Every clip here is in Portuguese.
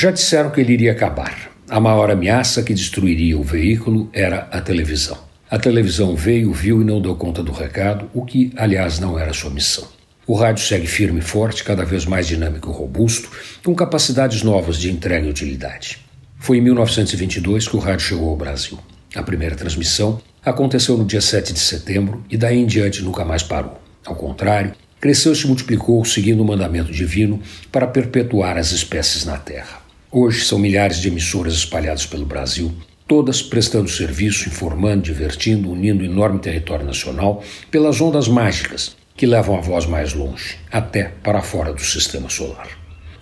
Já disseram que ele iria acabar. A maior ameaça que destruiria o veículo era a televisão. A televisão veio, viu e não deu conta do recado, o que, aliás, não era sua missão. O rádio segue firme e forte, cada vez mais dinâmico e robusto, com capacidades novas de entrega e utilidade. Foi em 1922 que o rádio chegou ao Brasil. A primeira transmissão aconteceu no dia 7 de setembro e daí em diante nunca mais parou. Ao contrário, cresceu e se multiplicou seguindo o mandamento divino para perpetuar as espécies na Terra. Hoje são milhares de emissoras espalhadas pelo Brasil, todas prestando serviço, informando, divertindo, unindo enorme território nacional pelas ondas mágicas que levam a voz mais longe, até para fora do sistema solar.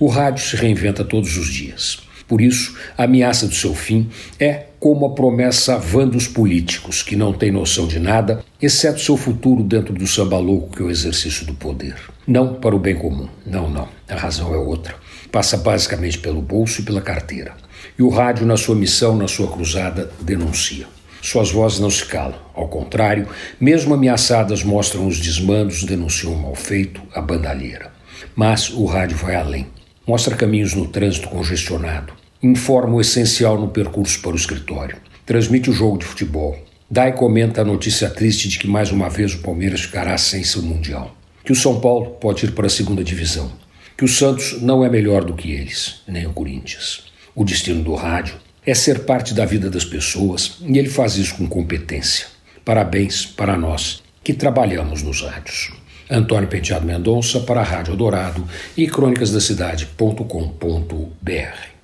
O rádio se reinventa todos os dias. Por isso, a ameaça do seu fim é como a promessa vã dos políticos, que não têm noção de nada, exceto seu futuro dentro do samba louco que é o exercício do poder. Não para o bem comum. Não, não. Razão é outra. Passa basicamente pelo bolso e pela carteira. E o rádio, na sua missão, na sua cruzada, denuncia. Suas vozes não se calam. Ao contrário, mesmo ameaçadas, mostram os desmandos, denunciam o mal feito, a bandalheira. Mas o rádio vai além. Mostra caminhos no trânsito congestionado, informa o essencial no percurso para o escritório, transmite o jogo de futebol, dá e comenta a notícia triste de que mais uma vez o Palmeiras ficará sem seu Mundial, que o São Paulo pode ir para a segunda divisão, que o Santos não é melhor do que eles, nem o Corinthians. O destino do rádio é ser parte da vida das pessoas e ele faz isso com competência. Parabéns para nós que trabalhamos nos rádios. Antônio Penteado Mendonça para a Rádio Dourado e crônicasdacidade.com.br.